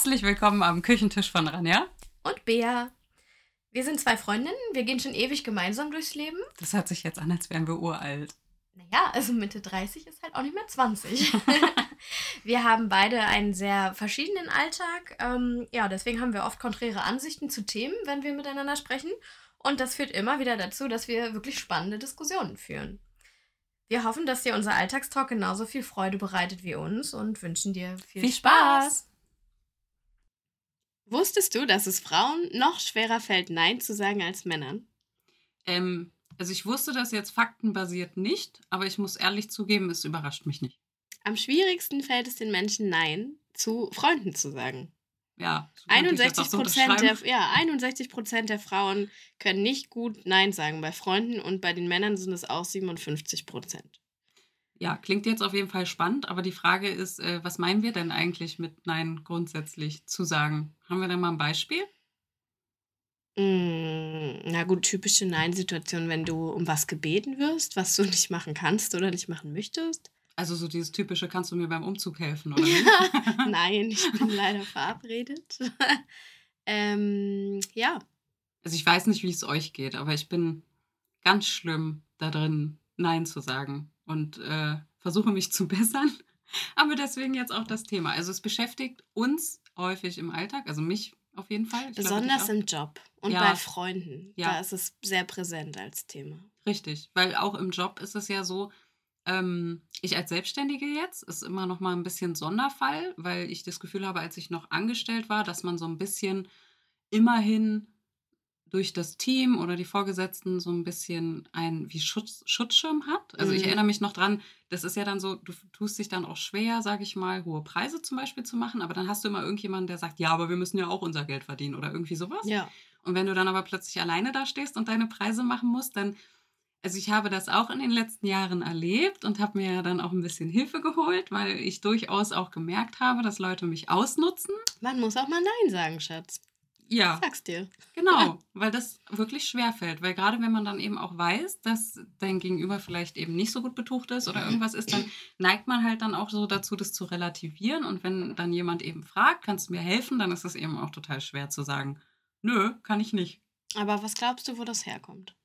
Herzlich willkommen am Küchentisch von Ranja. Und Bea. Wir sind zwei Freundinnen, wir gehen schon ewig gemeinsam durchs Leben. Das hört sich jetzt an, als wären wir uralt. Naja, also Mitte 30 ist halt auch nicht mehr 20. wir haben beide einen sehr verschiedenen Alltag. Ähm, ja, deswegen haben wir oft konträre Ansichten zu Themen, wenn wir miteinander sprechen. Und das führt immer wieder dazu, dass wir wirklich spannende Diskussionen führen. Wir hoffen, dass dir unser Alltagstalk genauso viel Freude bereitet wie uns und wünschen dir viel, viel Spaß. Spaß. Wusstest du, dass es Frauen noch schwerer fällt, Nein zu sagen als Männern? Ähm, also ich wusste das jetzt faktenbasiert nicht, aber ich muss ehrlich zugeben, es überrascht mich nicht. Am schwierigsten fällt es den Menschen Nein zu Freunden zu sagen. Ja, 61 Prozent der, ja, 61 der Frauen können nicht gut Nein sagen bei Freunden und bei den Männern sind es auch 57 Prozent. Ja, klingt jetzt auf jeden Fall spannend, aber die Frage ist, äh, was meinen wir denn eigentlich mit Nein grundsätzlich zu sagen? Haben wir da mal ein Beispiel? Mm, na gut, typische Nein-Situation, wenn du um was gebeten wirst, was du nicht machen kannst oder nicht machen möchtest. Also so dieses typische, kannst du mir beim Umzug helfen, oder nicht? Nein, ich bin leider verabredet. ähm, ja. Also ich weiß nicht, wie es euch geht, aber ich bin ganz schlimm da drin, Nein zu sagen und äh, versuche mich zu bessern. Aber deswegen jetzt auch das Thema. Also es beschäftigt uns häufig im Alltag, also mich auf jeden Fall. Ich Besonders glaub, im Job und ja. bei Freunden. Ja. Da ist es sehr präsent als Thema. Richtig, weil auch im Job ist es ja so, ähm, ich als Selbstständige jetzt ist immer noch mal ein bisschen Sonderfall, weil ich das Gefühl habe, als ich noch angestellt war, dass man so ein bisschen immerhin durch das Team oder die Vorgesetzten so ein bisschen ein wie Schutz, Schutzschirm hat. Also mhm. ich erinnere mich noch dran, das ist ja dann so, du tust dich dann auch schwer, sage ich mal, hohe Preise zum Beispiel zu machen, aber dann hast du immer irgendjemanden, der sagt, ja, aber wir müssen ja auch unser Geld verdienen oder irgendwie sowas. Ja. Und wenn du dann aber plötzlich alleine da stehst und deine Preise machen musst, dann, also ich habe das auch in den letzten Jahren erlebt und habe mir dann auch ein bisschen Hilfe geholt, weil ich durchaus auch gemerkt habe, dass Leute mich ausnutzen. Man muss auch mal Nein sagen, Schatz. Ja. Sag's dir. Genau, weil das wirklich schwer fällt. Weil gerade wenn man dann eben auch weiß, dass dein Gegenüber vielleicht eben nicht so gut betucht ist oder irgendwas ist, dann neigt man halt dann auch so dazu, das zu relativieren. Und wenn dann jemand eben fragt, kannst du mir helfen, dann ist es eben auch total schwer zu sagen, nö, kann ich nicht. Aber was glaubst du, wo das herkommt?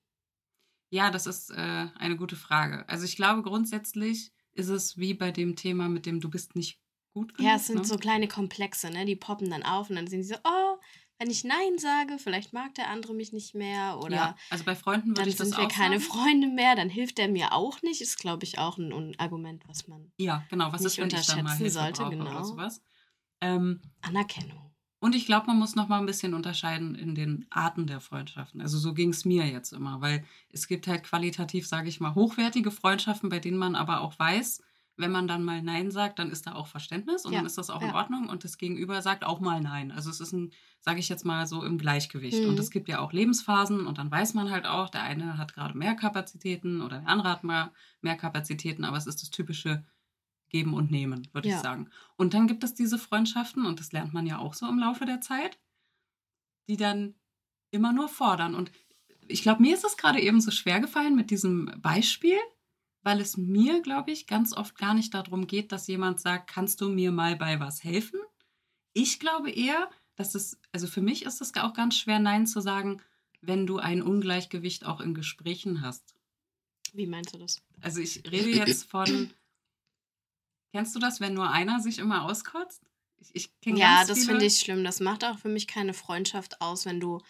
Ja, das ist äh, eine gute Frage. Also ich glaube, grundsätzlich ist es wie bei dem Thema mit dem Du bist nicht gut genug. Ja, es sind ne? so kleine Komplexe, ne? Die poppen dann auf und dann sind sie so, oh, wenn ich Nein sage, vielleicht mag der andere mich nicht mehr oder ja, also bei Freunden würde ich das auch Dann sind wir keine sagen. Freunde mehr, dann hilft er mir auch nicht, ist glaube ich auch ein, Argument, was man Ja, genau, was nicht ist, wenn ich dann mal Hilfe sollte, genau. Ähm, Anerkennung. Und ich glaube, man muss noch mal ein bisschen unterscheiden in den Arten der Freundschaften. Also so ging es mir jetzt immer, weil es gibt halt qualitativ, sage ich mal, hochwertige Freundschaften, bei denen man aber auch weiß, wenn man dann mal Nein sagt, dann ist da auch Verständnis und ja. dann ist das auch ja. in Ordnung und das Gegenüber sagt auch mal Nein. Also es ist ein, sage ich jetzt mal so, im Gleichgewicht. Mhm. Und es gibt ja auch Lebensphasen und dann weiß man halt auch, der eine hat gerade mehr Kapazitäten oder der andere hat mal mehr Kapazitäten, aber es ist das typische Geben und Nehmen, würde ja. ich sagen. Und dann gibt es diese Freundschaften und das lernt man ja auch so im Laufe der Zeit, die dann immer nur fordern. Und ich glaube, mir ist es gerade eben so schwer gefallen mit diesem Beispiel, weil es mir, glaube ich, ganz oft gar nicht darum geht, dass jemand sagt, kannst du mir mal bei was helfen? Ich glaube eher, dass es, also für mich ist es auch ganz schwer, Nein zu sagen, wenn du ein Ungleichgewicht auch in Gesprächen hast. Wie meinst du das? Also ich rede jetzt von, kennst du das, wenn nur einer sich immer auskotzt? Ich, ich ja, das finde ich schlimm. Das macht auch für mich keine Freundschaft aus, wenn du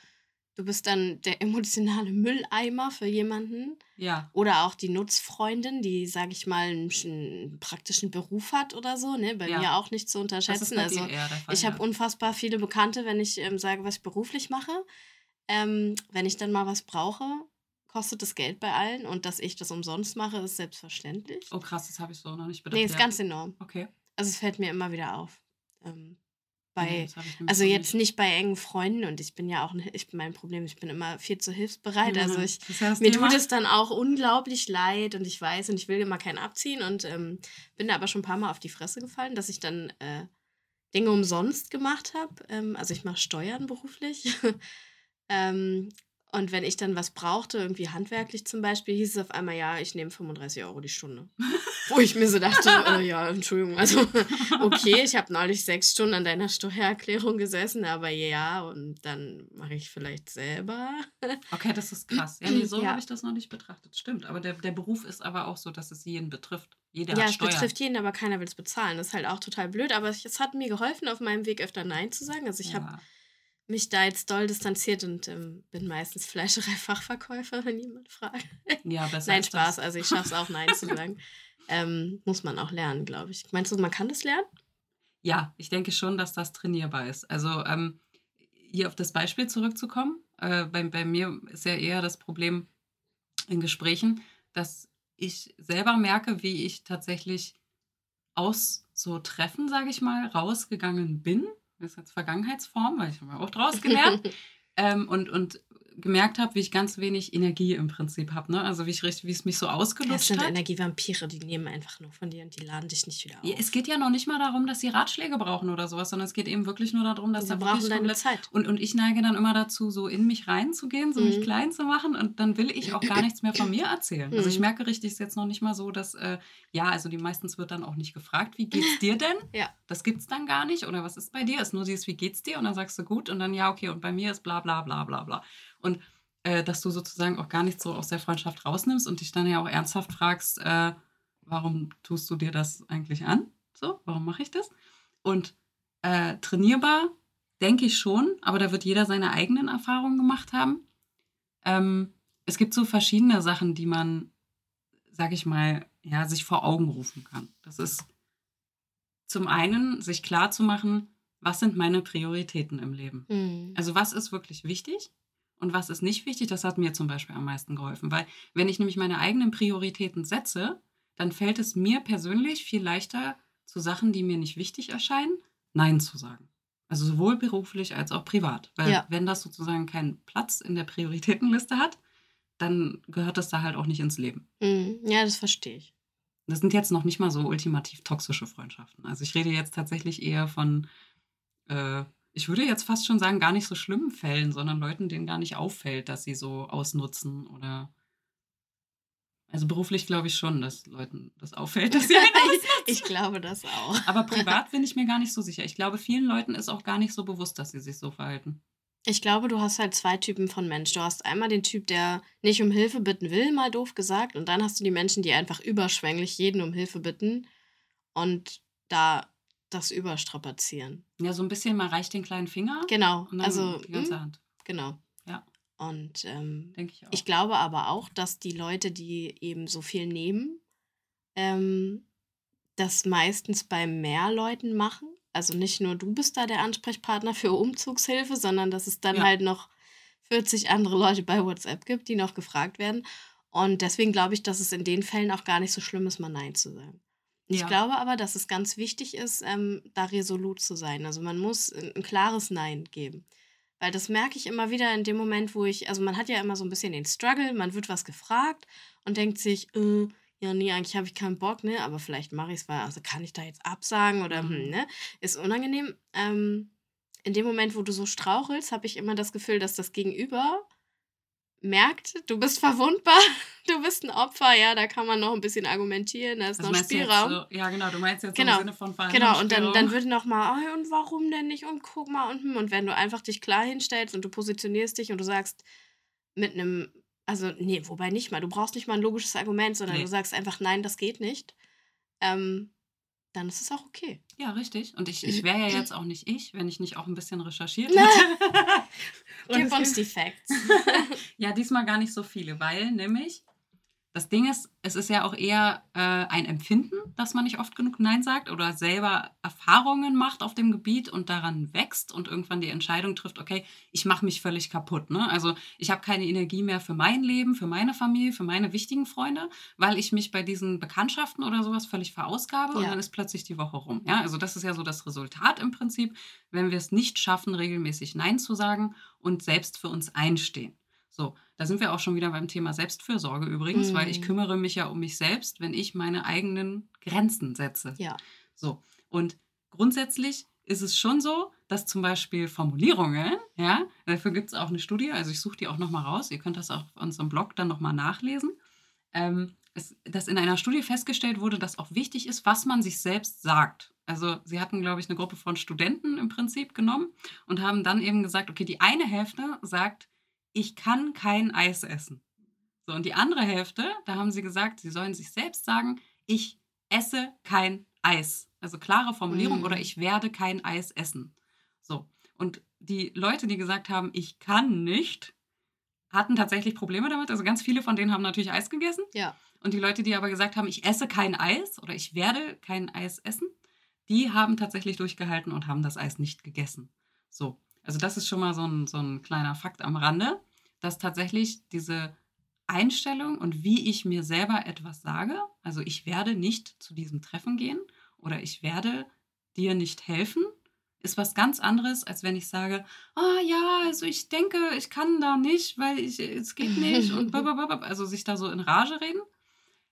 Du bist dann der emotionale Mülleimer für jemanden. Ja. Oder auch die Nutzfreundin, die, sage ich mal, einen, einen, praktischen Beruf hat oder so. Ne? Bei ja. mir auch nicht zu unterschätzen. also Fall, ich habe ja. unfassbar viele Bekannte, wenn ich ähm, sage, was ich beruflich mache. Ähm, wenn ich dann mal was brauche, kostet das Geld bei allen. Und dass ich das umsonst mache, ist selbstverständlich. Oh krass, das habe ich so noch nicht bedacht. Nee, ist ganz enorm. Okay. Also es fällt mir immer wieder auf. Ähm, bei, also jetzt nicht bei engen Freunden und ich bin ja auch, ich bin mein Problem, ich bin immer viel zu hilfsbereit. Ja, also ich, mir Thema. tut es dann auch unglaublich leid und ich weiß und ich will immer keinen abziehen und ähm, bin da aber schon ein paar Mal auf die Fresse gefallen, dass ich dann äh, Dinge umsonst gemacht habe. Ähm, also ich mache Steuern beruflich. ähm, Und wenn ich dann was brauchte, irgendwie handwerklich zum Beispiel, hieß es auf einmal, ja, ich nehme 35 Euro die Stunde. Wo ich mir so dachte, äh, ja, Entschuldigung, also okay, ich habe neulich sechs Stunden an deiner Steuererklärung gesessen, aber ja, und dann mache ich vielleicht selber. Okay, das ist krass. Ja, nee, so ja. habe ich das noch nicht betrachtet. Stimmt, aber der, der Beruf ist aber auch so, dass es jeden betrifft. Jeder ja, es betrifft jeden, aber keiner will es bezahlen. Das ist halt auch total blöd, aber es hat mir geholfen, auf meinem Weg öfter Nein zu sagen. Also ich ja. habe mich da jetzt doll distanziert und ähm, bin meistens Fleischerei-Fachverkäufer, wenn jemand fragt. Ja, besser. Nein, Spaß. Das. Also ich schaffe es auch, Nein zu sagen. Ähm, muss man auch lernen, glaube ich. Meinst du, man kann das lernen? Ja, ich denke schon, dass das trainierbar ist. Also ähm, hier auf das Beispiel zurückzukommen. Äh, bei, bei mir ist ja eher das Problem in Gesprächen, dass ich selber merke, wie ich tatsächlich aus so Treffen, sage ich mal, rausgegangen bin das ist jetzt Vergangenheitsform, weil ich habe auch draus gelernt. ähm, und, und gemerkt habe, wie ich ganz wenig Energie im Prinzip habe. Ne? Also wie, ich, wie es mich so ausgelutscht hat. Das sind Energievampire, die nehmen einfach nur von dir und die laden dich nicht wieder auf. Ja, es geht ja noch nicht mal darum, dass sie Ratschläge brauchen oder sowas, sondern es geht eben wirklich nur darum, dass sie da brauchen deine Zeit. Und, und ich neige dann immer dazu, so in mich reinzugehen, so mhm. mich klein zu machen und dann will ich auch gar nichts mehr von mir erzählen. Also ich mhm. merke richtig, es ist jetzt noch nicht mal so, dass, äh, ja, also die meistens wird dann auch nicht gefragt, wie geht's dir denn? ja. Das gibt's dann gar nicht oder was ist bei dir? Es ist nur dieses, wie geht's dir? Und dann sagst du gut und dann, ja, okay, und bei mir ist bla bla bla bla bla. Und äh, dass du sozusagen auch gar nicht so aus der Freundschaft rausnimmst und dich dann ja auch ernsthaft fragst, äh, warum tust du dir das eigentlich an? So, warum mache ich das? Und äh, trainierbar, denke ich schon, aber da wird jeder seine eigenen Erfahrungen gemacht haben. Ähm, es gibt so verschiedene Sachen, die man, sag ich mal, ja, sich vor Augen rufen kann. Das ist zum einen, sich klar zu machen, was sind meine Prioritäten im Leben? Mhm. Also was ist wirklich wichtig? Und was ist nicht wichtig, das hat mir zum Beispiel am meisten geholfen. Weil wenn ich nämlich meine eigenen Prioritäten setze, dann fällt es mir persönlich viel leichter, zu Sachen, die mir nicht wichtig erscheinen, Nein zu sagen. Also sowohl beruflich als auch privat. Weil ja. wenn das sozusagen keinen Platz in der Prioritätenliste hat, dann gehört das da halt auch nicht ins Leben. Mhm. Ja, das verstehe ich. Das sind jetzt noch nicht mal so ultimativ toxische Freundschaften. Also ich rede jetzt tatsächlich eher von äh, ich würde jetzt fast schon sagen, gar nicht so schlimmen Fällen, sondern Leuten, denen gar nicht auffällt, dass sie so ausnutzen oder. Also beruflich glaube ich schon, dass Leuten das auffällt, dass sie einen ausnutzen. ich glaube das auch. Aber privat bin ich mir gar nicht so sicher. Ich glaube, vielen Leuten ist auch gar nicht so bewusst, dass sie sich so verhalten. Ich glaube, du hast halt zwei Typen von Mensch. Du hast einmal den Typ, der nicht um Hilfe bitten will, mal doof gesagt, und dann hast du die Menschen, die einfach überschwänglich jeden um Hilfe bitten und da das überstrapazieren. Ja, so ein bisschen, man reicht den kleinen Finger. Genau. also die ganze hm, Hand. Genau. Ja. Und ähm, ich, auch. ich glaube aber auch, dass die Leute, die eben so viel nehmen, ähm, das meistens bei mehr Leuten machen. Also nicht nur du bist da der Ansprechpartner für Umzugshilfe, sondern dass es dann ja. halt noch 40 andere Leute bei WhatsApp gibt, die noch gefragt werden. Und deswegen glaube ich, dass es in den Fällen auch gar nicht so schlimm ist, mal Nein zu sagen. Ich ja. glaube aber, dass es ganz wichtig ist, ähm, da resolut zu sein. Also man muss ein, ein, klares Nein geben. Weil das merke ich immer wieder in dem Moment, wo ich, also man hat ja immer so ein bisschen den Struggle, man wird was gefragt und denkt sich, äh, ja, nee, eigentlich habe ich keinen Bock, ne? Aber vielleicht mache ich es, weil, also kann ich da jetzt absagen oder, hm, mhm. hm, ne? Ist unangenehm. Ähm, in dem Moment, wo du so strauchelst, habe ich immer das Gefühl, dass das Gegenüber merkt, du bist verwundbar, du bist ein Opfer, ja, da kann man noch ein bisschen argumentieren, da ist also noch Spielraum. So, ja, genau, du meinst jetzt genau, im Sinne von Genau, und dann, dann wird noch mal, oh, und warum denn nicht und guck mal und hm, und wenn du einfach dich klar hinstellst und du positionierst dich und du sagst mit einem, also nee, wobei nicht mal, du brauchst nicht mal ein logisches Argument, sondern nee. du sagst einfach, nein, das geht nicht, ähm, dann ist es auch okay. Ja, richtig. Und ich, ich wäre ja jetzt auch nicht ich, wenn ich nicht auch ein bisschen recherchiert hätte. Gib uns die Facts. ja, diesmal gar nicht so viele, weil nämlich das Ding ist, es ist ja auch eher äh, ein Empfinden, dass man nicht oft genug Nein sagt oder selber Erfahrungen macht auf dem Gebiet und daran wächst und irgendwann die Entscheidung trifft, okay, ich mache mich völlig kaputt. Ne? Also ich habe keine Energie mehr für mein Leben, für meine Familie, für meine wichtigen Freunde, weil ich mich bei diesen Bekanntschaften oder sowas völlig verausgabe ja. und dann ist plötzlich die Woche rum. Ja? Also das ist ja so das Resultat im Prinzip, wenn wir es nicht schaffen, regelmäßig Nein zu sagen und selbst für uns einstehen. So, da sind wir auch schon wieder beim Thema Selbstfürsorge übrigens, mhm. weil ich mhm. kümmere mich ja um mich selbst, wenn ich meine eigenen Grenzen setze. Ja. So, und grundsätzlich ist es schon so, dass zum Beispiel Formulierungen, ja, dafür gibt es auch eine Studie, also ich suche die auch nochmal raus, ihr könnt das auch auf unserem Blog dann nochmal nachlesen, ähm, es, dass in einer Studie festgestellt wurde, dass auch wichtig ist, was man sich selbst sagt. Also sie hatten, glaube ich, eine Gruppe von Studenten im Prinzip genommen und haben dann eben gesagt, okay, die eine Hälfte sagt, ich kann kein Eis essen. So, und die andere Hälfte, da haben sie gesagt, sie sollen sich selbst sagen, ich esse kein Eis. Also klare Formulierung mm. oder ich werde kein Eis essen. So. Und die Leute, die gesagt haben, ich kann nicht, hatten tatsächlich Probleme damit. Also ganz viele von denen haben natürlich Eis gegessen. Ja. Und die Leute, die aber gesagt haben, ich esse kein Eis oder ich werde kein Eis essen, die haben tatsächlich durchgehalten und haben das Eis nicht gegessen. So. Also das ist schon mal so ein, so ein kleiner Fakt am Rande, dass tatsächlich diese Einstellung und wie ich mir selber etwas sage. Also ich werde nicht zu diesem Treffen gehen oder ich werde dir nicht helfen, ist was ganz anderes, als wenn ich sage, ah oh, ja, also ich denke, ich kann da nicht, weil ich, es geht nicht und also sich da so in Rage reden.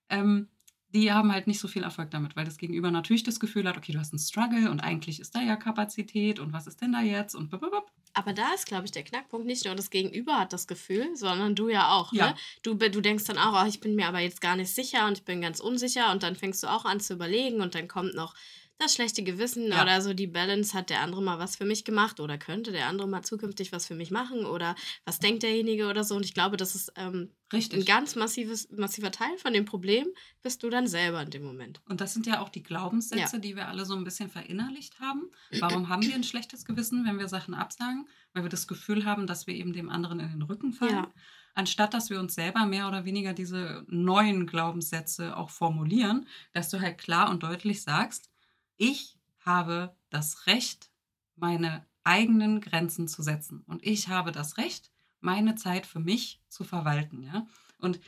Ähm, die haben halt nicht so viel Erfolg damit, weil das Gegenüber natürlich das Gefühl hat, okay, du hast einen Struggle und eigentlich ist da ja Kapazität und was ist denn da jetzt und blablabla. Aber da ist, glaube ich, der Knackpunkt nicht nur das Gegenüber hat das Gefühl, sondern du ja auch. Ne? Ja. Ne? Du, du denkst dann auch, oh, ich bin mir aber jetzt gar nicht sicher und ich bin ganz unsicher und dann fängst du auch an zu überlegen und dann kommt noch das schlechte Gewissen ja. oder so die Balance, hat der andere mal was für mich gemacht oder könnte der andere mal zukünftig was für mich machen oder was denkt derjenige oder so. Und ich glaube, das ist ähm, ein ganz massives, massiver Teil von dem Problem, bist du dann selber in dem Moment. Und das sind ja auch die Glaubenssätze, ja. die wir alle so ein bisschen verinnerlicht haben. Warum haben wir ein schlechtes Gewissen, wenn wir Sachen absagen? Weil wir das Gefühl haben, dass wir eben dem anderen in den Rücken fallen. Ja anstatt dass wir uns selber mehr oder weniger diese neuen Glaubenssätze auch formulieren, dass du halt klar und deutlich sagst, ich habe das Recht, meine eigenen Grenzen zu setzen. Und ich habe das Recht, meine Zeit für mich zu verwalten. Ja? Und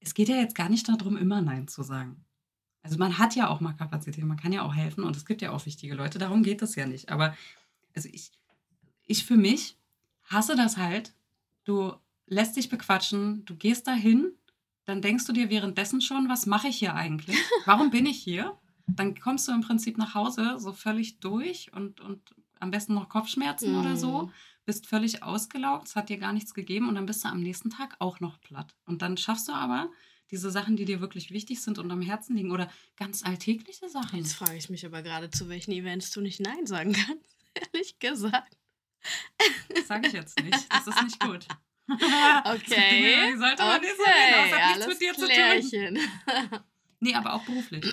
es geht ja jetzt gar nicht darum, immer Nein zu sagen. Also man hat ja auch mal Kapazität, man kann ja auch helfen und es gibt ja auch wichtige Leute, darum geht es ja nicht. Aber also ich, ich für mich hasse das halt. Du lässt dich bequatschen, du gehst dahin, dann denkst du dir währenddessen schon, was mache ich hier eigentlich? Warum bin ich hier? Dann kommst du im Prinzip nach Hause so völlig durch und, und am besten noch Kopfschmerzen mhm. oder so, mhm. bist völlig ausgelaugt, es hat dir gar nichts gegeben und dann bist du am nächsten Tag auch noch platt. Und dann schaffst du aber diese Sachen, die dir wirklich wichtig sind und am Herzen liegen oder ganz alltägliche Sachen. Jetzt frage ich mich aber gerade, zu welchen Events du nicht Nein sagen kannst, ehrlich gesagt. Das sage ich jetzt nicht, das ist nicht gut. Okay. sollte man okay. nicht so reden, das hat nichts mit dir klärchen. zu tun. Nee, aber auch beruflich.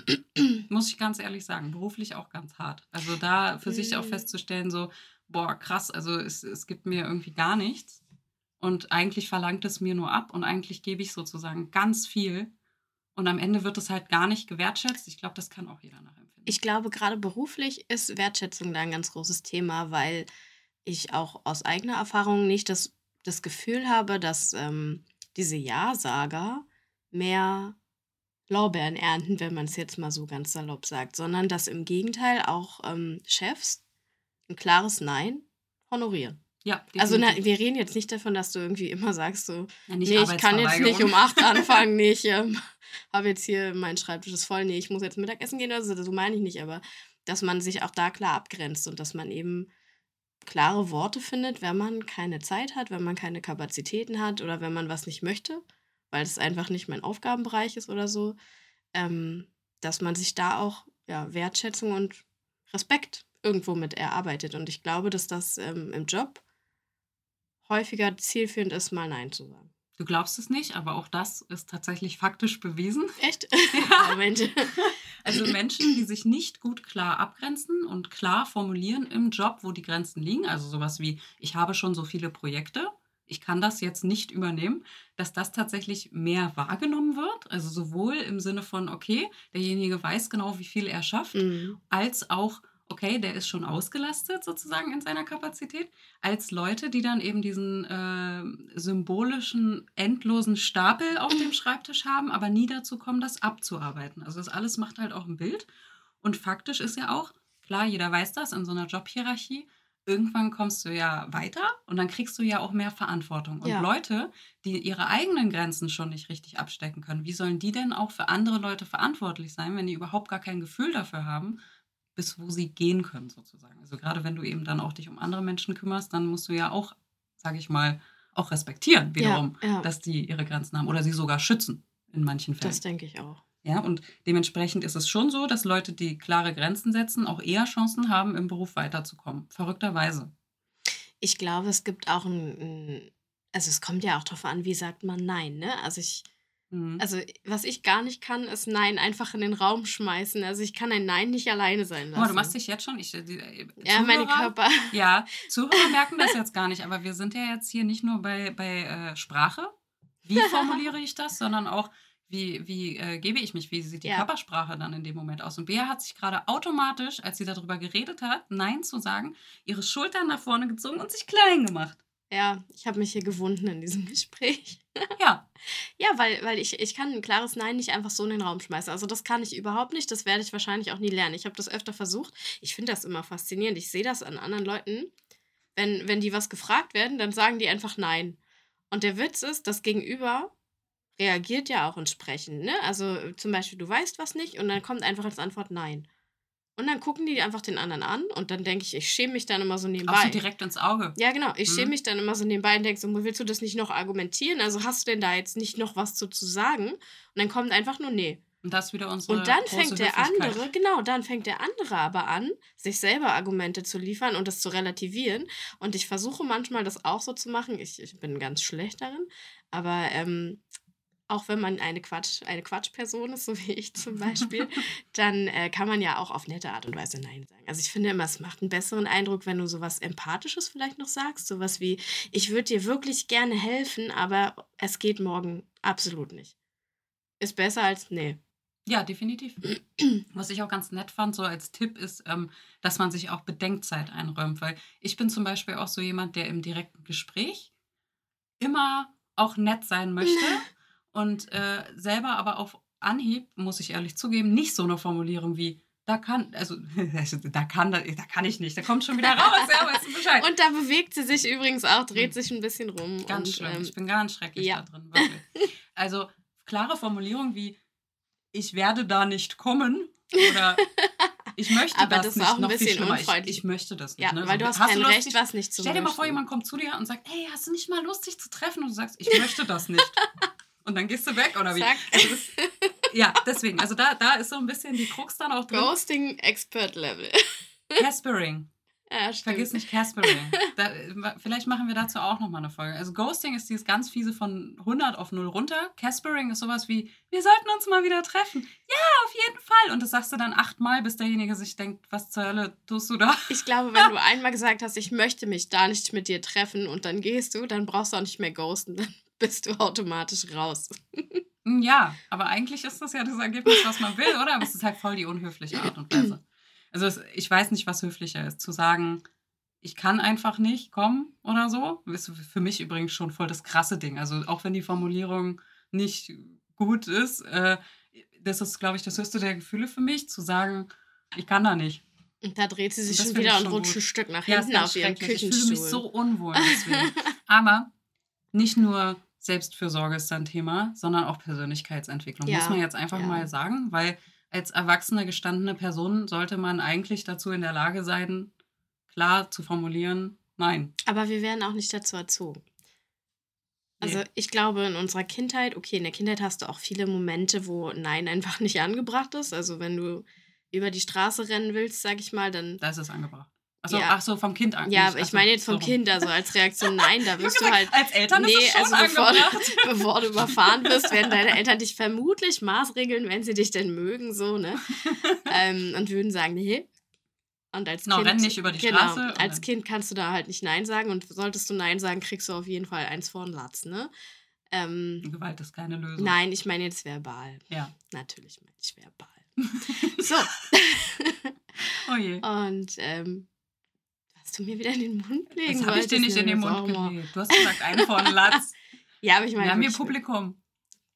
Muss ich ganz ehrlich sagen. Beruflich auch ganz hart. Also da für sich auch mhm. festzustellen, so, boah, krass, also es, es gibt mir irgendwie gar nichts. Und eigentlich verlangt es mir nur ab und eigentlich gebe ich sozusagen ganz viel. Und am Ende wird es halt gar nicht gewertschätzt. Ich glaube, das kann auch jeder nachempfinden. Ich glaube, gerade beruflich ist Wertschätzung da ein ganz großes Thema, weil ich auch aus eigener Erfahrung nicht das, das Gefühl habe, dass ähm, diese Ja-Sager mehr Lorbeeren ernten, wenn man es jetzt mal so ganz salopp sagt, sondern dass im Gegenteil auch ähm, Chefs ein klares Nein honorieren. Ja, also na, wir reden jetzt nicht davon, dass du irgendwie immer sagst, so, ja, nee, ich kann jetzt nicht um acht anfangen, nee, ich ähm, habe jetzt hier mein Schreibtisch ist voll, nee, ich muss jetzt Mittagessen gehen, also so meine ich nicht, aber dass man sich auch da klar abgrenzt und dass man eben klare Worte findet, wenn man keine Zeit hat, wenn man keine Kapazitäten hat oder wenn man was nicht möchte weil es einfach nicht mein Aufgabenbereich ist oder so, ähm, dass man sich da auch ja, Wertschätzung und Respekt irgendwo mit erarbeitet. Und ich glaube, dass das ähm, im Job häufiger zielführend ist, mal Nein zu sagen. Du glaubst es nicht, aber auch das ist tatsächlich faktisch bewiesen. Echt? Ja. also Menschen, die sich nicht gut klar abgrenzen und klar formulieren im Job, wo die Grenzen liegen, also sowas wie, ich habe schon so viele Projekte, ich kann das jetzt nicht übernehmen, dass das tatsächlich mehr wahrgenommen wird. Also sowohl im Sinne von, okay, derjenige weiß genau, wie viel er schafft, mhm. als auch, okay, der ist schon ausgelastet sozusagen in seiner Kapazität, als Leute, die dann eben diesen äh, symbolischen, endlosen Stapel auf dem Schreibtisch haben, aber nie dazu kommen, das abzuarbeiten. Also das alles macht halt auch ein Bild. Und faktisch ist ja auch, klar, jeder weiß das in so einer Jobhierarchie, irgendwann kommst du ja weiter und dann kriegst du ja auch mehr Verantwortung. Und ja. Leute, die ihre eigenen Grenzen schon nicht richtig abstecken können, wie sollen die denn auch für andere Leute verantwortlich sein, wenn die überhaupt gar kein Gefühl dafür haben, bis wo sie gehen können, sozusagen. Also gerade wenn du eben dann auch dich um andere Menschen kümmerst, dann musst du ja auch, sage ich mal, auch respektieren wiederum, ja, ja. dass die ihre Grenzen haben oder sie sogar schützen in manchen Fällen. Das denke ich auch. Ja, und dementsprechend ist es schon so, dass Leute, die klare Grenzen setzen, auch eher Chancen haben, im Beruf weiterzukommen. Verrückterweise. Ich glaube, es gibt auch ein, also es kommt ja auch darauf an, wie sagt man Nein, ne? Also ich, mhm. also was ich gar nicht kann, ist Nein einfach in den Raum schmeißen. Also ich kann ein Nein nicht alleine sein lassen. Oh, du machst dich jetzt schon, ich, äh, die, äh, ja, meine Körper. Ja, Zuhörer merken das jetzt gar nicht, aber wir sind ja jetzt hier nicht nur bei, bei äh, Sprache, wie formuliere ich das, sondern auch, wie, wie äh, gebe ich mich, wie sieht die ja. Körpersprache dann in dem Moment aus. Und Bea hat sich gerade automatisch, als sie darüber geredet hat, Nein zu sagen, ihre Schultern nach vorne gezogen und sich klein gemacht. Ja, ich habe mich hier gewunden in diesem Gespräch. Ja. ja, weil, weil ich, ich kann ein klares Nein nicht einfach so in den Raum schmeißen. Also das kann ich überhaupt nicht. Das werde ich wahrscheinlich auch nie lernen. Ich habe das öfter versucht. Ich finde das immer faszinierend. Ich sehe das an anderen Leuten. Wenn, wenn die was gefragt werden, dann sagen die einfach Nein. Und der Witz ist, das Gegenüber reagiert ja auch entsprechend. Ne? Also zum Beispiel, du weißt was nicht und dann kommt einfach als Antwort Nein. Und dann gucken die einfach den anderen an und dann denke ich, ich schäme mich dann immer so nebenbei. Auch so direkt ins Auge. Ja, genau. Ich mhm. schäme mich dann immer so nebenbei und denke so, willst du das nicht noch argumentieren? Also hast du denn da jetzt nicht noch was zu, zu sagen? Und dann kommt einfach nur Nee. Und das wieder unsere Und dann fängt der andere, genau, dann fängt der andere aber an, sich selber Argumente zu liefern und das zu relativieren. Und ich versuche manchmal das auch so zu machen. Ich, ich bin ganz schlecht darin. Aber ähm, auch wenn man eine Quatsch, eine Quatschperson ist, so wie ich zum Beispiel, dann äh, kann man ja auch auf nette Art und Weise Nein sagen. Also ich finde immer, es macht einen besseren Eindruck, wenn du sowas Empathisches vielleicht noch sagst. Sowas wie, ich würde dir wirklich gerne helfen, aber es geht morgen absolut nicht. Ist besser als, nee. Ja, definitiv. Was ich auch ganz nett fand, so als Tipp, ist, ähm, dass man sich auch Bedenkzeit einräumt. Weil ich bin zum Beispiel auch so jemand, der im direkten Gespräch immer auch nett sein möchte und äh, selber aber auf Anhieb, muss ich ehrlich zugeben, nicht so eine Formulierung wie da kann, also da kann, da, da kann ich nicht, da kommt schon wieder raus, ja, weißt du Bescheid. Und da bewegt sie sich übrigens auch, dreht hm. sich ein bisschen rum. Ganz und, schlimm, ähm, ich bin ganz schrecklich ja. da drin, wirklich. Also klare Formulierung wie ich werde da nicht kommen oder ich möchte Aber das, das nicht. noch viel schlimmer. Ich, ich, möchte das nicht. Ja, ne? weil du hast, hast kein du Recht, was nicht zu Stell dir mal vor, jemand kommt zu dir und sagt, hey, hast du nicht mal Lust, dich zu treffen? Und du sagst, ich möchte das nicht. und dann gehst du weg oder wie? Also das, ja, deswegen. Also da, da ist so ein bisschen die Krux dann auch drin. Ghosting Expert Level. Caspering. Ja, stimmt. Vergiss nicht Caspering. Da, vielleicht machen wir dazu auch nochmal eine Folge. Also Ghosting ist dieses ganz fiese von 100 auf 0 runter. Caspering ist sowas wie, wir sollten uns mal wieder treffen. Ja, auf jeden Fall. Und das sagst du dann achtmal, bis derjenige sich denkt, was zur Hölle tust du da? Ich glaube, wenn du einmal gesagt hast, ich möchte mich da nicht mit dir treffen und dann gehst du, dann brauchst du auch nicht mehr ghosten. Dann bist du automatisch raus. Hm, ja, aber eigentlich ist das ja das Ergebnis, was man will, oder? Aber es ist halt voll die unhöfliche Art und Weise. Also es, ich weiß nicht, was höflicher ist. Zu sagen, ich kann einfach nicht kommen oder so, ist für mich übrigens schon voll das krasse Ding. Also auch wenn die Formulierung nicht gut ist, äh, das ist, glaube ich, das höchste der Gefühle für mich, zu sagen, ich kann da nicht. Und da dreht sie sich schon wieder und rutscht ein Stück nach hinten ja, auf ihren Küchenstuhl. Ich fühle mich so unwohl deswegen. Aber nicht nur Selbstfürsorge ist ein Thema, sondern auch Persönlichkeitsentwicklung, ja. muss man jetzt einfach ja. mal sagen, weil als erwachsene, gestandene Person sollte man eigentlich dazu in der Lage sein, klar zu formulieren, nein. Aber wir werden auch nicht dazu erzogen. Also ich glaube, in unserer Kindheit, okay, in der Kindheit hast du auch viele Momente, wo Nein einfach nicht angebracht ist. Also wenn du über die Straße rennen willst, sag ich mal, dann. Da ist es angebracht. Achso, ja. ach so, vom Kind an. Ja, ich meine jetzt vom so Kind, also als Reaktion nein, da wirst du halt. Als Eltern nee, ist also bevor du, bevor du überfahren wirst, werden deine Eltern dich vermutlich maßregeln, wenn sie dich denn mögen, so, ne? ähm, und würden sagen, nee. Und als no, Kind. Renn nicht über die genau, Straße. Als Kind kannst du da halt nicht Nein sagen und solltest du Nein sagen, kriegst du auf jeden Fall eins vor den Latz, ne? Ähm, Gewalt ist keine Lösung. Nein, ich meine jetzt verbal. Ja. Natürlich meine ich verbal. so. oh je. Und ähm, du mir wieder in den Mund legen Das habe ich dir nicht in den Mund gelegt. Du hast gesagt, einen von Latz. ja, aber ich meine. Wir haben hier Publikum.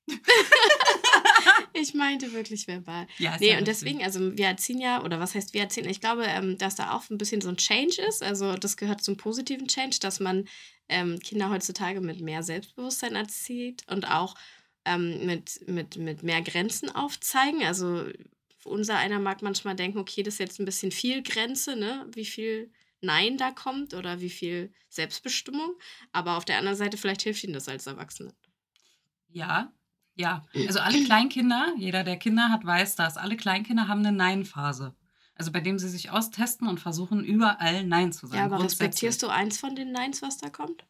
ich meinte wirklich verbal. Ja, nee, ja und deswegen, also wir erziehen ja, oder was heißt wir erziehen? Ich glaube, ähm, dass da auch ein bisschen so ein Change ist. Also das gehört zum positiven Change, dass man ähm, Kinder heutzutage mit mehr Selbstbewusstsein erzieht und auch ähm, mit, mit, mit mehr Grenzen aufzeigen. Also unser einer mag manchmal denken, okay, das ist jetzt ein bisschen viel Grenze, ne? Wie viel Nein da kommt oder wie viel Selbstbestimmung. Aber auf der anderen Seite, vielleicht hilft ihnen das als Erwachsene. Ja, ja. Also alle Kleinkinder, jeder, der Kinder hat, weiß das. Alle Kleinkinder haben eine Nein-Phase. Also bei dem sie sich austesten und versuchen, überall Nein zu sagen. Ja, aber respektierst du eins von den Neins, was da kommt?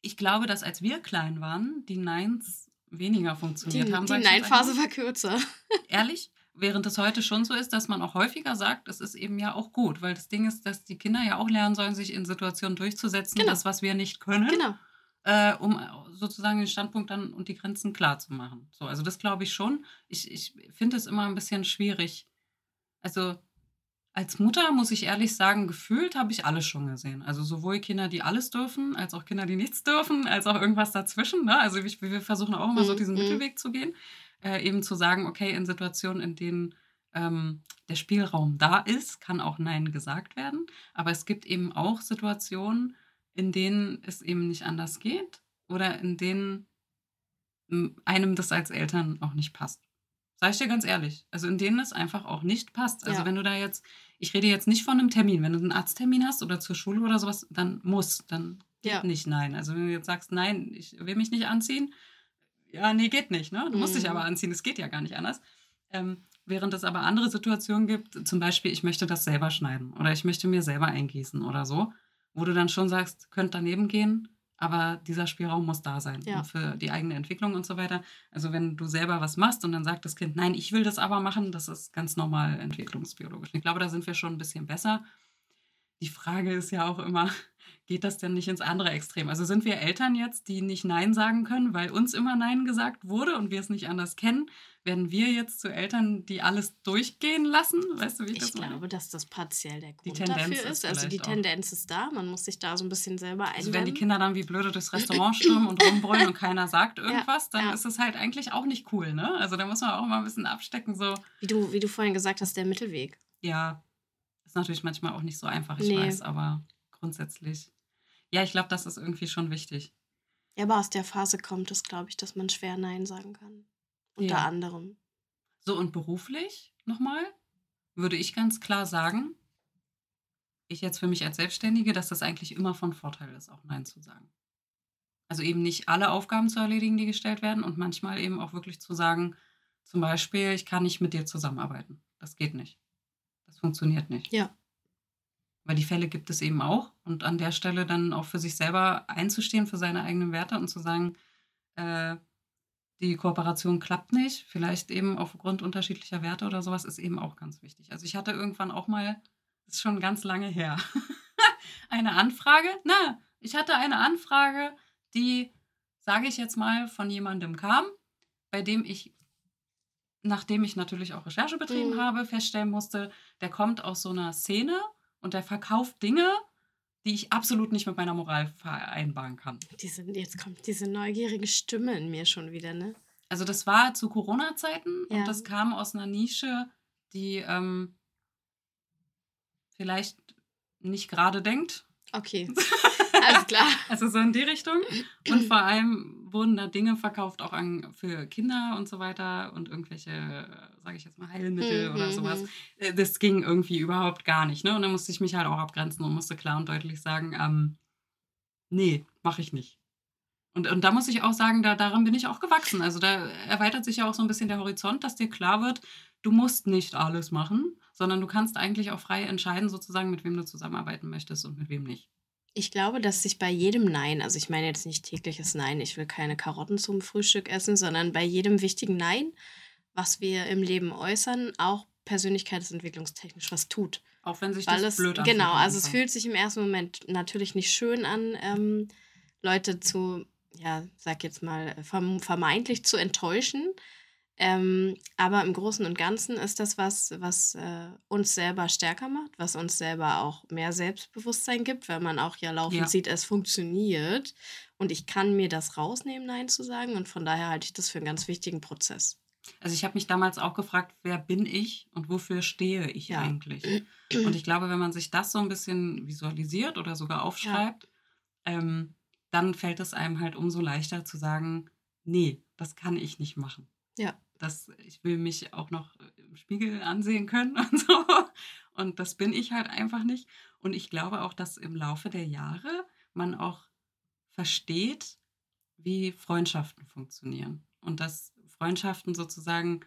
Ich glaube, dass als wir klein waren, die Neins weniger funktioniert die, haben. Die Nein-Phase war kürzer. Ehrlich? Während es heute schon so ist, dass man auch häufiger sagt, es ist eben ja auch gut, weil das Ding ist, dass die Kinder ja auch lernen sollen, sich in Situationen durchzusetzen, genau. das, was wir nicht können. Genau. Äh, um sozusagen den Standpunkt dann und die Grenzen klar zu machen. So, also das glaube ich schon. Ich, ich finde es immer ein bisschen schwierig. Also als Mutter muss ich ehrlich sagen, gefühlt habe ich alles schon gesehen. Also sowohl Kinder, die alles dürfen, als auch Kinder, die nichts dürfen, als auch irgendwas dazwischen. Ne? Also ich, wir versuchen auch immer so mhm, diesen mhm. Mittelweg zu gehen. Äh, eben zu sagen, okay, in Situationen, in denen ähm, der Spielraum da ist, kann auch Nein gesagt werden. Aber es gibt eben auch Situationen, in denen es eben nicht anders geht oder in denen einem das als Eltern auch nicht passt. Sag ich dir ganz ehrlich. Also in denen es einfach auch nicht passt. Also ja. wenn du da jetzt, ich rede jetzt nicht von einem Termin, wenn du einen Arzttermin hast oder zur Schule oder sowas, dann muss, dann ja. nicht nein. Also wenn du jetzt sagst, nein, ich will mich nicht anziehen, ja, nee, geht nicht, ne? Du musst dich aber mhm. anziehen, es geht ja gar nicht anders. Ähm, während es aber andere Situationen gibt, zum Beispiel, ich möchte das selber schneiden oder ich möchte mir selber eingießen oder so, wo du dann schon sagst, könnt daneben gehen, aber dieser Spielraum muss da sein ja. für die eigene Entwicklung und so weiter. Also wenn du selber was machst und dann sagt das Kind, nein, ich will das aber machen, das ist ganz normal entwicklungsbiologisch. Ich glaube, da sind wir schon ein bisschen besser. Die Frage ist ja auch immer, geht das denn nicht ins andere Extrem? Also sind wir Eltern jetzt, die nicht Nein sagen können, weil uns immer Nein gesagt wurde und wir es nicht anders kennen? Werden wir jetzt zu Eltern, die alles durchgehen lassen? Weißt du, wie ich, ich das meine? Ich glaube, dass das partiell der Grund dafür ist. ist also die Tendenz auch. ist da, man muss sich da so ein bisschen selber einstellen. Also wenn die Kinder dann wie blöde durchs Restaurant stürmen und rumbrüllen und keiner sagt irgendwas, ja, dann ja. ist es halt eigentlich auch nicht cool, ne? Also da muss man auch mal ein bisschen abstecken, so. Wie du, wie du vorhin gesagt hast, der Mittelweg. Ja, ist natürlich manchmal auch nicht so einfach, ich nee. weiß, aber grundsätzlich. Ja, ich glaube, das ist irgendwie schon wichtig. Ja, aber aus der Phase kommt es, glaube ich, dass man schwer Nein sagen kann. Unter ja. anderem. So, und beruflich nochmal, würde ich ganz klar sagen, ich jetzt für mich als Selbstständige, dass das eigentlich immer von Vorteil ist, auch Nein zu sagen. Also eben nicht alle Aufgaben zu erledigen, die gestellt werden und manchmal eben auch wirklich zu sagen, zum Beispiel, ich kann nicht mit dir zusammenarbeiten. Das geht nicht. Das funktioniert nicht. Ja. Weil die Fälle gibt es eben auch. Und an der Stelle dann auch für sich selber einzustehen, für seine eigenen Werte und zu sagen, äh, die Kooperation klappt nicht, vielleicht eben aufgrund unterschiedlicher Werte oder sowas, ist eben auch ganz wichtig. Also ich hatte irgendwann auch mal, das ist schon ganz lange her, eine Anfrage. Na, ich hatte eine Anfrage, die, sage ich jetzt mal, von jemandem kam, bei dem ich, nachdem ich natürlich auch Recherche betrieben mhm. habe, feststellen musste, der kommt aus so einer Szene und der verkauft Dinge, die ich absolut nicht mit meiner Moral vereinbaren kann. Diese, jetzt kommt diese neugierige Stimme in mir schon wieder, ne? Also das war zu Corona-Zeiten ja. und das kam aus einer Nische, die ähm, vielleicht nicht gerade denkt. Okay. Alles klar. also so in die Richtung. Und vor allem wurden da Dinge verkauft, auch an, für Kinder und so weiter und irgendwelche, sage ich jetzt mal, Heilmittel mhm. oder sowas. Mhm. Äh, das ging irgendwie überhaupt gar nicht. Ne? Und dann musste ich mich halt auch abgrenzen und musste klar und deutlich sagen, ähm, nee, mache ich nicht. Und, und da muss ich auch sagen, da, daran bin ich auch gewachsen. Also da erweitert sich ja auch so ein bisschen der Horizont, dass dir klar wird, du musst nicht alles machen, sondern du kannst eigentlich auch frei entscheiden, sozusagen, mit wem du zusammenarbeiten möchtest und mit wem nicht. Ich glaube, dass sich bei jedem Nein, also ich meine jetzt nicht tägliches Nein, ich will keine Karotten zum Frühstück essen, sondern bei jedem wichtigen Nein, was wir im Leben äußern, auch persönlichkeitsentwicklungstechnisch was tut. Auch wenn sich Weil das es, blöd anfühlt. Genau, also es fühlt sich im ersten Moment natürlich nicht schön an, ähm, Leute zu, ja, sag jetzt mal, vermeintlich zu enttäuschen. Ähm, aber im Großen und Ganzen ist das was, was äh, uns selber stärker macht, was uns selber auch mehr Selbstbewusstsein gibt, weil man auch ja laufend ja. sieht, es funktioniert und ich kann mir das rausnehmen, Nein zu sagen. Und von daher halte ich das für einen ganz wichtigen Prozess. Also ich habe mich damals auch gefragt, wer bin ich und wofür stehe ich ja. eigentlich? Und ich glaube, wenn man sich das so ein bisschen visualisiert oder sogar aufschreibt, ja. ähm, dann fällt es einem halt umso leichter zu sagen, nee, das kann ich nicht machen. Ja. das, ich will mich auch noch im Spiegel ansehen können und so. Und das bin ich halt einfach nicht. Und ich glaube auch, dass im Laufe der Jahre man auch versteht, wie Freundschaften funktionieren. Und dass Freundschaften sozusagen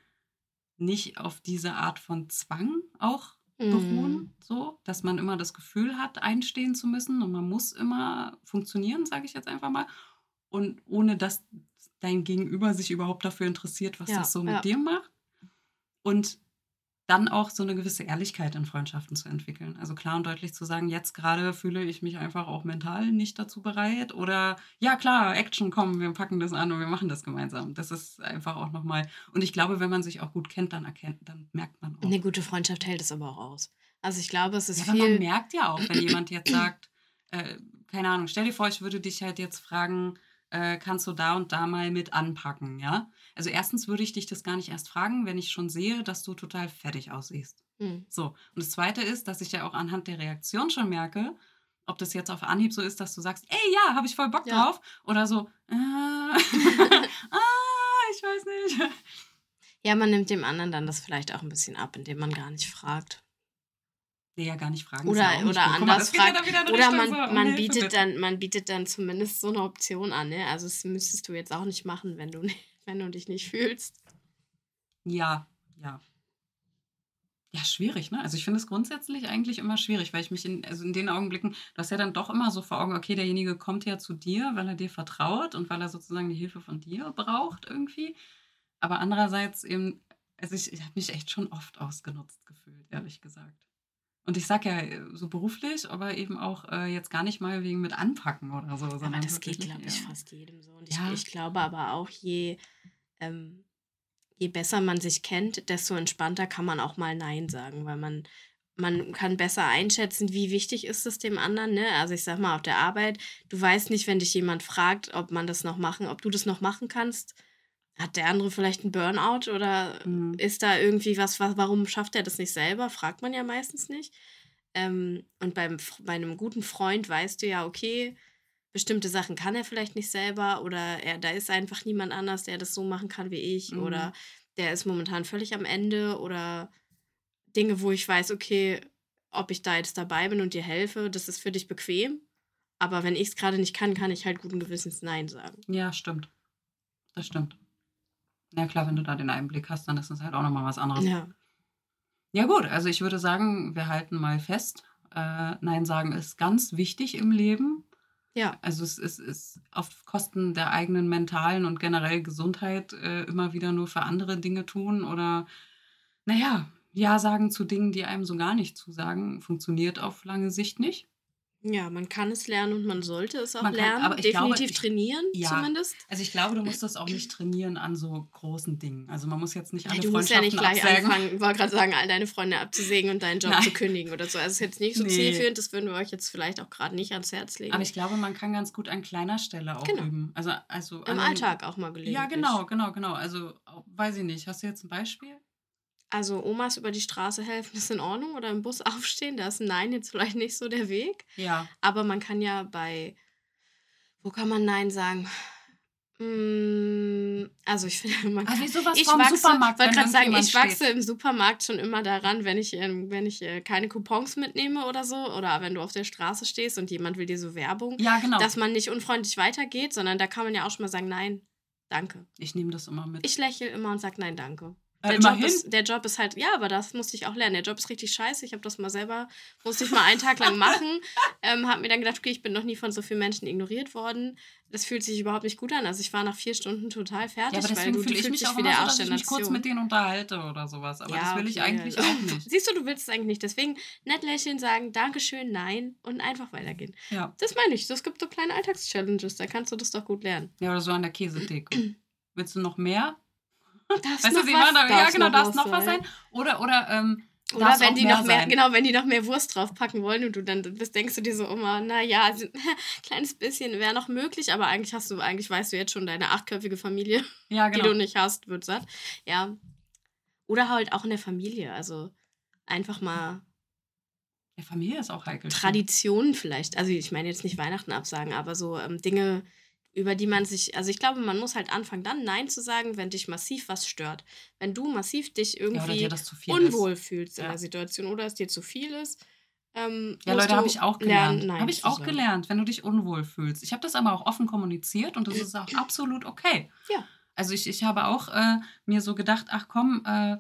nicht auf diese Art von Zwang auch beruhen, mhm. so, dass man immer das Gefühl hat, einstehen zu müssen und man muss immer funktionieren, sage ich jetzt einfach mal. Und ohne dass dein Gegenüber sich überhaupt dafür interessiert, was ja, das so mit ja. dir macht. Und dann auch so eine gewisse Ehrlichkeit in Freundschaften zu entwickeln. Also klar und deutlich zu sagen, jetzt gerade fühle ich mich einfach auch mental nicht dazu bereit. Oder ja klar, Action, komm, wir packen das an und wir machen das gemeinsam. Das ist einfach auch nochmal. Und ich glaube, wenn man sich auch gut kennt, dann erkennt, dann merkt man auch. Eine gute Freundschaft hält es aber auch aus. Also ich glaube, es ist ja, viel. Aber man merkt ja auch, wenn jemand jetzt sagt, äh, keine Ahnung, stell dir vor, ich würde dich halt jetzt fragen, äh, kannst du da und da mal mit anpacken, ja? Also erstens würde ich dich das gar nicht erst fragen, wenn ich schon sehe, dass du total fertig aussiehst. Mhm. So. Und das Zweite ist, dass ich ja auch anhand der Reaktion schon merke, ob das jetzt auf Anhieb so ist, dass du sagst, ey, ja, habe ich voll Bock ja. drauf. Oder so, äh, ah, ich weiß nicht. Ja, man nimmt dem anderen dann das vielleicht auch ein bisschen ab, indem man gar nicht fragt. Nee, ja gar nicht fragen. Oder, ja oder anders fragt. Ja oder man, so, man, bietet dann, man bietet dann zumindest so eine Option an. Ne? Also das müsstest du jetzt auch nicht machen, wenn du, wenn du dich nicht fühlst. Ja, ja. Ja, schwierig, ne? Also ich finde es grundsätzlich eigentlich immer schwierig, weil ich mich in, also in den Augenblicken, du hast ja dann doch immer so vor Augen, okay, derjenige kommt ja zu dir, weil er dir vertraut und weil er sozusagen die Hilfe von dir braucht irgendwie. Aber andererseits eben, also ich, ich habe mich echt schon oft ausgenutzt gefühlt, ehrlich gesagt. Und ich sage ja so beruflich, aber eben auch äh, jetzt gar nicht mal wegen mit Anpacken oder so. Aber das geht, glaube ich, fast jedem so. Und ja. ich, ich, glaube aber auch, je, ähm, je besser man sich kennt, desto entspannter kann man auch mal Nein sagen, weil man, man kann besser einschätzen, wie wichtig ist es dem anderen. Ne? Also ich sag mal, auf der Arbeit, du weißt nicht, wenn dich jemand fragt, ob man das noch machen, ob du das noch machen kannst hat der andere vielleicht einen Burnout oder mhm. ist da irgendwie was, was, warum schafft er das nicht selber? Fragt man ja meistens nicht. Ähm, und beim, bei einem guten Freund weißt du ja, okay, bestimmte Sachen kann er vielleicht nicht selber oder er, da ist einfach niemand anders, der das so machen kann wie ich mhm. oder der ist momentan völlig am Ende oder Dinge, wo ich weiß, okay, ob ich da jetzt dabei bin und dir helfe, das ist für dich bequem. Aber wenn ich es gerade nicht kann, kann ich halt guten Gewissens Nein sagen. Ja, stimmt. Das stimmt. Ja klar, wenn du da den Einblick hast, dann ist das halt auch nochmal was anderes. Ja. Ja gut, also ich würde sagen, wir halten mal fest. Äh, Nein sagen ist ganz wichtig im Leben. Ja. Also es ist, ist auf Kosten der eigenen mentalen und generell Gesundheit äh, immer wieder nur für andere Dinge tun oder naja, Ja sagen zu Dingen, die einem so gar nicht zusagen, funktioniert auf lange Sicht nicht. Ja, man kann es lernen und man sollte es auch man lernen. aber Definitiv glaube, ich, trainieren ja, zumindest. Also ich glaube, du musst das auch nicht trainieren an so großen Dingen. Also man muss jetzt nicht alle ja, Du musst ja nicht gleich absägen. anfangen, ich wollte gerade sagen, all deine Freunde abzusägen und deinen Job Nein. zu kündigen oder so. Also es ist jetzt nicht so nee. zielführend, das würden wir euch jetzt vielleicht auch gerade nicht ans Herz legen. Aber ich glaube, man kann ganz gut an kleiner Stelle auch genau. üben. Also, also Im Alltag auch mal gelegentlich. Ja, genau, genau, genau. Also weiß ich nicht. Hast du jetzt ein Beispiel? Also Omas über die Straße helfen ist in Ordnung oder im Bus aufstehen, da ist ein Nein jetzt vielleicht nicht so der Weg. Ja. Aber man kann ja bei, wo kann man Nein sagen? Hm, also ich finde, man kann, also ich wachse, Supermarkt, wollte gerade sagen, ich wachse steht. im Supermarkt schon immer daran, wenn ich, ähm, wenn ich äh, keine Coupons mitnehme oder so, oder wenn du auf der Straße stehst und jemand will dir so Werbung, ja, genau. dass man nicht unfreundlich weitergeht, sondern da kann man ja auch schon mal sagen, nein, danke. Ich nehme das immer mit. Ich lächle immer und sage nein, danke. Der Job, ist, der Job ist halt, ja, aber das musste ich auch lernen. Der Job ist richtig scheiße. Ich habe das mal selber, musste ich mal einen Tag lang machen. ähm, habe mir dann gedacht, okay, ich bin noch nie von so vielen Menschen ignoriert worden. Das fühlt sich überhaupt nicht gut an. Also ich war nach vier Stunden total fertig, ja, aber weil du, fühle ich mich auch wie der so, dass ich mich kurz mit denen unterhalte oder sowas. Aber ja, das will okay, ich eigentlich auch nicht. Siehst du, du willst es eigentlich nicht. Deswegen nett lächeln, sagen, Dankeschön, nein und einfach weitergehen. Ja. Das meine ich. Es gibt so kleine Alltagschallenges, da kannst du das doch gut lernen. Ja, oder so an der Käsetheke. Willst du noch mehr? Darf's weißt du, sie waren da, ja, genau, darf noch was sein. Oder, oder, ähm, oder wenn die noch mehr, sein. genau, wenn die noch mehr Wurst draufpacken wollen und du dann bist, denkst du dir so immer, naja, ein kleines bisschen wäre noch möglich, aber eigentlich hast du, eigentlich weißt du jetzt schon deine achtköpfige Familie, ja, genau. die du nicht hast, wird satt. Ja. Oder halt auch in der Familie, also einfach mal. Ja, Familie ist auch heikel. Traditionen vielleicht. Also ich meine jetzt nicht Weihnachten absagen, aber so ähm, Dinge, über die man sich, also ich glaube, man muss halt anfangen, dann Nein zu sagen, wenn dich massiv was stört. Wenn du massiv dich irgendwie ja, unwohl ist. fühlst in ja. der Situation oder es dir zu viel ist. Ähm, ja, Leute, habe ich auch gelernt. Habe ich auch sagen. gelernt, wenn du dich unwohl fühlst. Ich habe das aber auch offen kommuniziert und das ist auch absolut okay. Ja. Also ich, ich habe auch äh, mir so gedacht, ach komm, äh,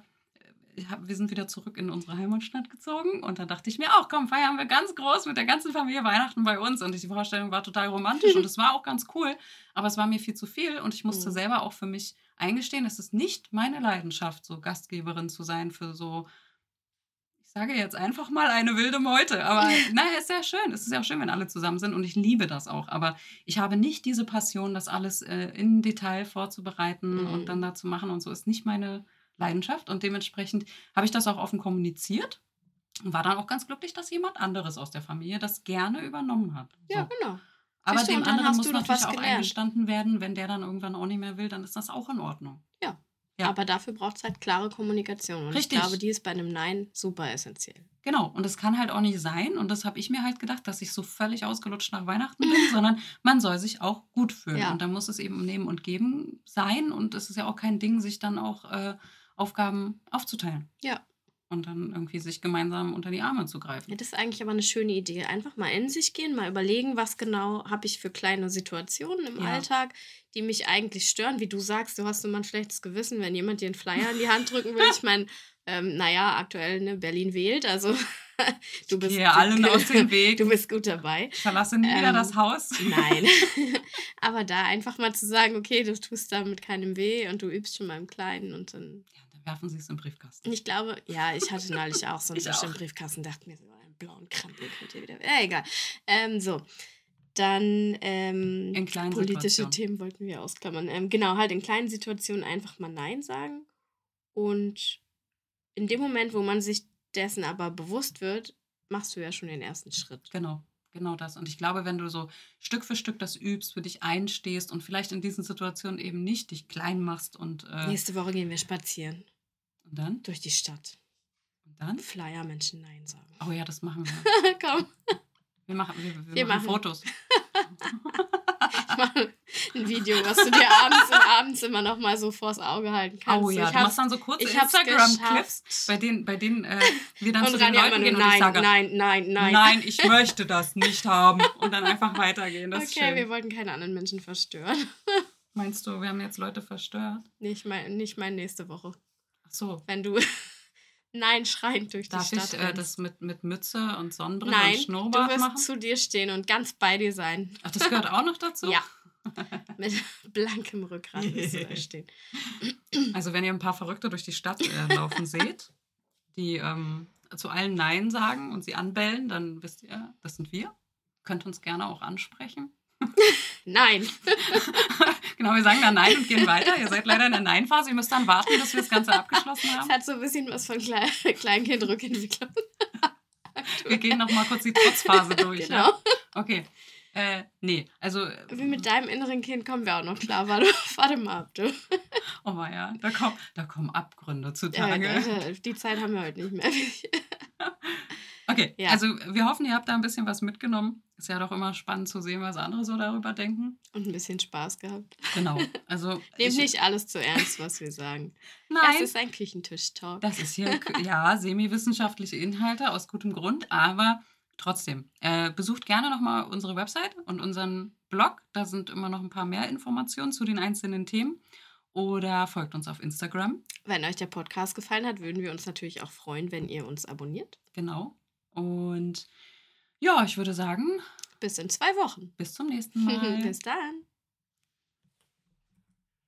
wir sind wieder zurück in unsere Heimatstadt gezogen und da dachte ich mir auch, komm, feiern wir ganz groß mit der ganzen Familie Weihnachten bei uns und die Vorstellung war total romantisch und es war auch ganz cool, aber es war mir viel zu viel und ich musste mhm. selber auch für mich eingestehen, es ist nicht meine Leidenschaft, so Gastgeberin zu sein für so ich sage jetzt einfach mal eine wilde Meute, aber naja, ist sehr schön. Es ist ja auch schön, wenn alle zusammen sind und ich liebe das auch. Aber ich habe nicht diese Passion, das alles äh, in Detail vorzubereiten mhm. und dann da zu machen und so ist nicht meine Leidenschaft und dementsprechend habe ich das auch offen kommuniziert und war dann auch ganz glücklich, dass jemand anderes aus der Familie das gerne übernommen hat. So. Ja, genau. Aber dem anderen muss natürlich auch gelernt. eingestanden werden, wenn der dann irgendwann auch nicht mehr will, dann ist das auch in Ordnung. Ja. Ja. Aber dafür braucht es halt klare Kommunikation. Und Richtig. ich glaube, die ist bei einem Nein super essentiell. Genau. Und es kann halt auch nicht sein, und das habe ich mir halt gedacht, dass ich so völlig ausgelutscht nach Weihnachten bin, sondern man soll sich auch gut fühlen. Ja. Und da muss es eben Nehmen und Geben sein. Und es ist ja auch kein Ding, sich dann auch äh, Aufgaben aufzuteilen. Ja. Und dann irgendwie sich gemeinsam unter die Arme zu greifen. Ja, das ist eigentlich aber eine schöne Idee. Einfach mal in sich gehen, mal überlegen, was genau habe ich für kleine Situationen im ja. Alltag, die mich eigentlich stören. Wie du sagst, du hast immer ein schlechtes Gewissen, wenn jemand dir einen Flyer in die Hand drücken will. Ich meine, ähm, naja, aktuell ne, Berlin wählt, also du bist ja allen aus dem Weg. Du bist gut dabei. Ich verlasse nie ähm, wieder das Haus. Nein. Aber da einfach mal zu sagen, okay, du tust damit keinem weh und du übst schon mal im Kleinen und dann werfen Sie es im Briefkasten. Ich glaube, ja, ich hatte neulich auch so einen bestimmten Briefkasten, dachte mir so, einen blauen Krampel könnt ihr wieder. Ja, egal. Ähm, so. Dann ähm, politische Situationen. Themen wollten wir ausklammern. Ähm, genau, halt in kleinen Situationen einfach mal Nein sagen. Und in dem Moment, wo man sich dessen aber bewusst wird, machst du ja schon den ersten Schritt. Genau genau das. Und ich glaube, wenn du so Stück für Stück das übst, für dich einstehst und vielleicht in diesen Situationen eben nicht dich klein machst und. Äh Nächste Woche gehen wir spazieren. Und dann? Durch die Stadt. Und dann? Flyer Menschen Nein sagen. Oh ja, das machen wir. Komm. Wir machen, wir, wir, wir machen, machen Fotos. ich mache ein Video, was du dir abends im Abendzimmer noch mal so vors Auge halten kannst. Oh ja, ich du machst dann so kurze Instagram-Clips, bei denen, bei denen äh, wir dann und zu den Leuten gehen nein, und ich sage, nein, nein, nein. Nein, ich möchte das nicht haben. Und dann einfach weitergehen. Das okay, wir wollten keine anderen Menschen verstören. Meinst du, wir haben jetzt Leute verstört? Nicht mein, nicht mein nächste Woche. So. Wenn du Nein schreiend durch Darf die Stadt Darf ich äh, das mit, mit Mütze und Sonnenbrille Nein, und Schnurrbart machen? du wirst machen? zu dir stehen und ganz bei dir sein. Ach, das gehört auch noch dazu? Ja. mit blankem Rückgrat wirst du da stehen. Also wenn ihr ein paar Verrückte durch die Stadt äh, laufen seht, die ähm, zu allen Nein sagen und sie anbellen, dann wisst ihr, das sind wir. Könnt uns gerne auch ansprechen. Nein. genau, wir sagen dann Nein und gehen weiter. Ihr seid leider in der Nein-Phase. Ihr müsst dann warten, bis wir das Ganze abgeschlossen haben. Es hat so ein bisschen was von Kle Kleinkind-Rückentwicklung. wir gehen noch mal kurz die Trotzphase durch. Genau. Ja? Okay. Äh, nee, also. Wie mit deinem inneren Kind kommen wir auch noch klar. Warte, warte mal ab, du. Oh ja, da, komm, da kommen Abgründe zutage. Ja, die Zeit haben wir heute nicht mehr. Okay, ja. also wir hoffen, ihr habt da ein bisschen was mitgenommen. Ist ja doch immer spannend zu sehen, was andere so darüber denken. Und ein bisschen Spaß gehabt. Genau. Also Nehmt nicht alles zu ernst, was wir sagen. Nein. Das ist ein Küchentisch-Talk. Das ist hier, ja, semi-wissenschaftliche Inhalte aus gutem Grund, aber trotzdem. Äh, besucht gerne nochmal unsere Website und unseren Blog. Da sind immer noch ein paar mehr Informationen zu den einzelnen Themen. Oder folgt uns auf Instagram. Wenn euch der Podcast gefallen hat, würden wir uns natürlich auch freuen, wenn ihr uns abonniert. Genau. Und ja, ich würde sagen. Bis in zwei Wochen. Bis zum nächsten Mal. Bis dann.